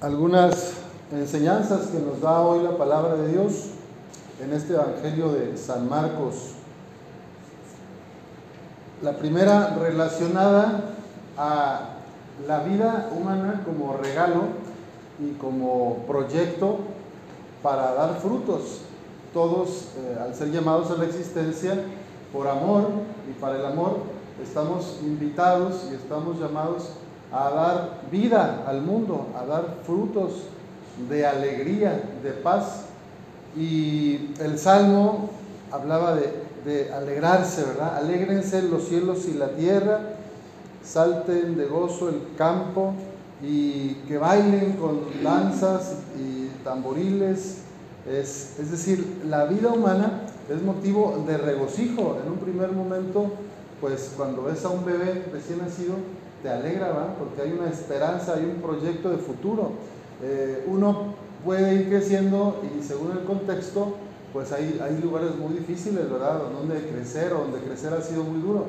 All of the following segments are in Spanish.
algunas enseñanzas que nos da hoy la palabra de Dios en este Evangelio de San Marcos. La primera relacionada a la vida humana como regalo y como proyecto para dar frutos. Todos, eh, al ser llamados a la existencia por amor y para el amor, estamos invitados y estamos llamados a dar vida al mundo, a dar frutos de alegría, de paz. Y el Salmo hablaba de, alegrarse, ¿verdad? Alégrense los cielos y la tierra, salten de gozo el campo y que bailen con lanzas y tamboriles. Es, es decir, la vida humana es motivo de regocijo. En un primer momento, pues cuando ves a un bebé recién nacido, te alegra, ¿verdad? Porque hay una esperanza, hay un proyecto de futuro. Eh, uno puede ir creciendo y según el contexto, pues hay, hay lugares muy difíciles, ¿verdad? Donde crecer o donde crecer ha sido muy duro.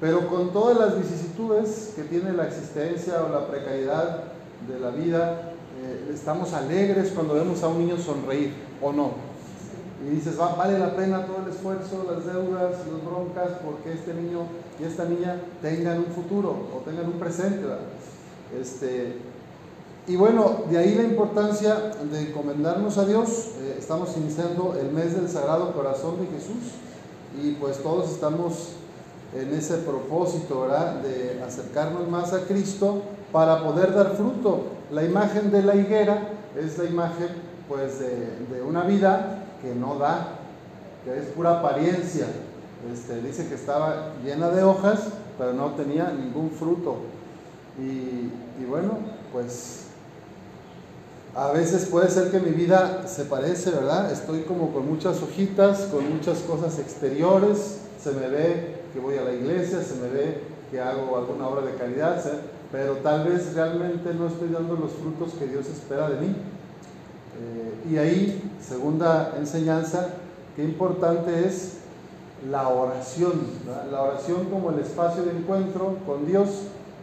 Pero con todas las vicisitudes que tiene la existencia o la precariedad de la vida, eh, estamos alegres cuando vemos a un niño sonreír, ¿o no? Y dices, vale la pena todo el esfuerzo, las deudas, las broncas, porque este niño y esta niña tengan un futuro o tengan un presente. Este, y bueno, de ahí la importancia de encomendarnos a Dios. Eh, estamos iniciando el mes del Sagrado Corazón de Jesús y pues todos estamos en ese propósito. De acercarnos más a Cristo para poder dar fruto. La imagen de la higuera es la imagen pues de una vida que no da, que es pura apariencia. Este, dice que estaba llena de hojas, pero no tenía ningún fruto. Y, bueno, pues a veces puede ser que mi vida se parece, ¿verdad? Estoy como con muchas hojitas, con muchas cosas exteriores, se me ve que voy a la iglesia, se me ve que hago alguna obra de caridad, pero tal vez realmente no estoy dando los frutos que Dios espera de mí. Eh, y ahí, segunda enseñanza, qué importante es la oración, la oración como el espacio de encuentro con Dios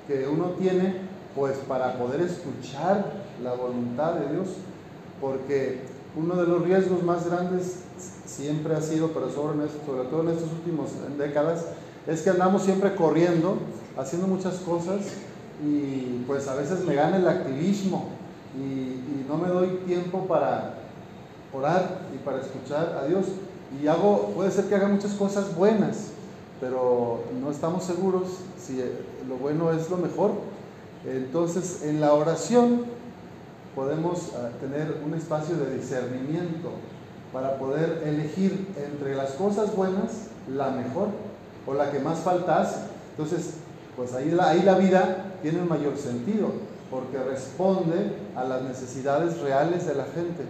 que uno tiene, pues para poder escuchar la voluntad de Dios, porque uno de los riesgos más grandes siempre ha sido, pero sobre, sobre todo en estas últimas décadas, es que andamos siempre corriendo, haciendo muchas cosas y pues a veces me gana el activismo y, no me doy tiempo para orar y para escuchar a Dios. Y hago, puede ser que haga muchas cosas buenas, pero no estamos seguros si lo bueno es lo mejor. Entonces, en la oración podemos ah, tener un espacio de discernimiento para poder elegir entre las cosas buenas la mejor o la que más falta hace. Entonces, pues ahí la, ahí la vida tiene un mayor sentido porque responde a las necesidades reales de la gente,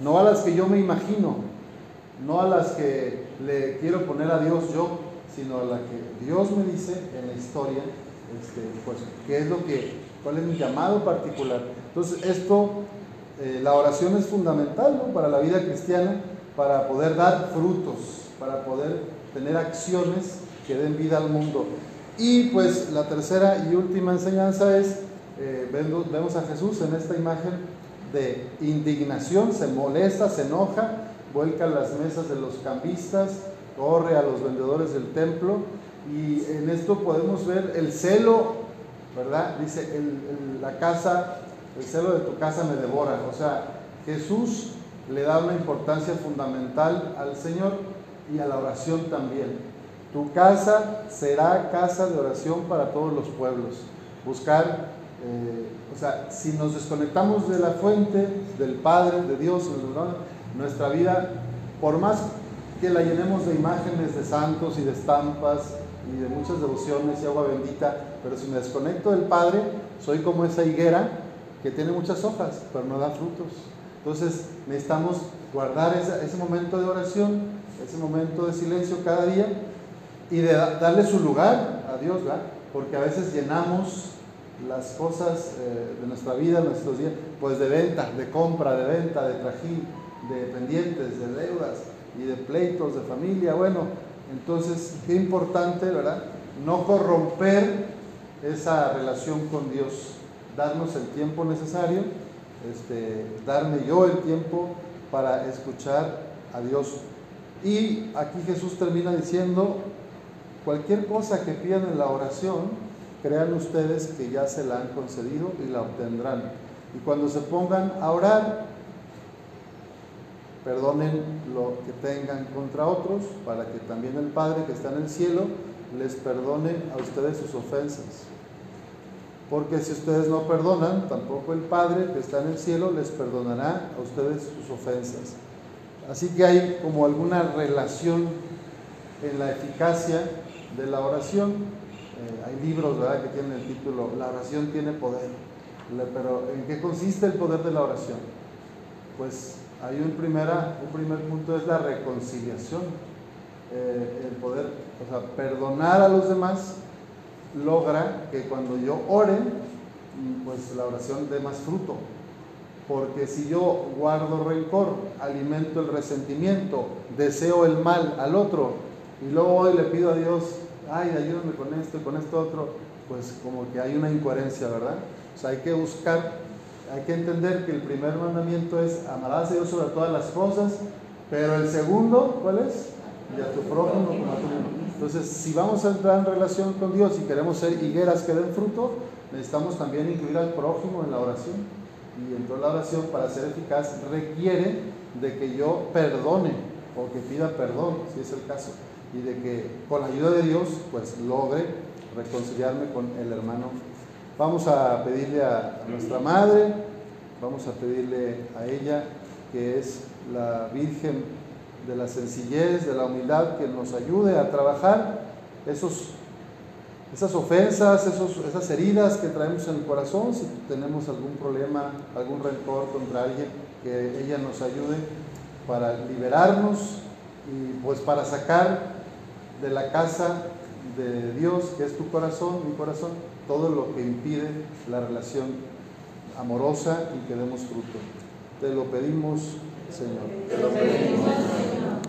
no a las que yo me imagino, no a las que le quiero poner a Dios yo, sino a la que Dios me dice en la historia, este, pues, qué es lo que, cuál es mi llamado particular. Entonces, esto, eh, la oración es fundamental para la vida cristiana, para poder dar frutos, para poder tener acciones que den vida al mundo. Y pues la tercera y última enseñanza es eh, vemos, a Jesús en esta imagen de indignación, se molesta, se enoja, vuelca las mesas de los cambistas, corre a los vendedores del templo y en esto podemos ver el celo, ¿verdad? Dice, la casa, el celo de tu casa me devora. O sea, Jesús le da una importancia fundamental al Señor y a la oración también. Tu casa será casa de oración para todos los pueblos. Buscar eh, o sea, si nos desconectamos de la fuente, del Padre, de Dios, nuestra vida, por más que la llenemos de imágenes de santos y de estampas y de muchas devociones y agua bendita, pero si me desconecto del Padre, soy como esa higuera que tiene muchas hojas, pero no da frutos. Entonces necesitamos guardar ese, momento de oración, ese momento de silencio cada día y de darle su lugar a Dios. Porque a veces llenamos las cosas eh, de nuestra vida, nuestros días, pues de venta, de compra, de venta, de trajín, de pendientes, de deudas y de pleitos de familia. Bueno, entonces, qué importante, ¿verdad? No corromper esa relación con Dios, darnos el tiempo necesario este, darme yo el tiempo para escuchar a Dios. Y aquí Jesús termina diciendo, cualquier cosa que pidan en la oración, crean ustedes que ya se la han concedido y la obtendrán. Y cuando se pongan a orar, perdonen lo que tengan contra otros, para que también el Padre que está en el cielo les perdone a ustedes sus ofensas. Porque si ustedes no perdonan, tampoco el Padre que está en el cielo les perdonará a ustedes sus ofensas. Así que hay como alguna relación en la eficacia de la oración. Eh, hay libros ¿verdad? que tienen el título La oración tiene poder. Pero ¿en qué consiste el poder de la oración? Pues hay un, primera, un primer punto, es la reconciliación. Eh, el poder, o sea, perdonar a los demás logra que cuando yo ore, pues la oración dé más fruto. Porque si yo guardo rencor, alimento el resentimiento, deseo el mal al otro, y luego hoy le pido a Dios, ay, ayúdame con esto y con esto otro, pues como que hay una incoherencia, ¿verdad? O sea, hay que buscar, hay que entender que el primer mandamiento es amarás a Dios sobre todas las cosas, pero el segundo, ¿cuál es? Y a tu prójimo como a tu. Entonces, si vamos a entrar en relación con Dios y queremos ser higueras que den fruto, necesitamos también incluir al prójimo en la oración. Y entonces la oración, para ser eficaz, requiere de que yo perdone o que pida perdón, si es el caso, y de que con la ayuda de Dios, pues logre reconciliarme con el hermano. Vamos a pedirle a nuestra madre, vamos a pedirle a ella, que es la Virgen de la sencillez, de la humildad, que nos ayude a trabajar esos, esas ofensas, esos, esas heridas que traemos en el corazón, si tenemos algún problema, algún rencor contra alguien, que ella nos ayude para liberarnos y pues para sacar de la casa de Dios, que es tu corazón, mi corazón, todo lo que impide la relación amorosa y que demos fruto. Te lo pedimos, Señor. Te lo pedimos.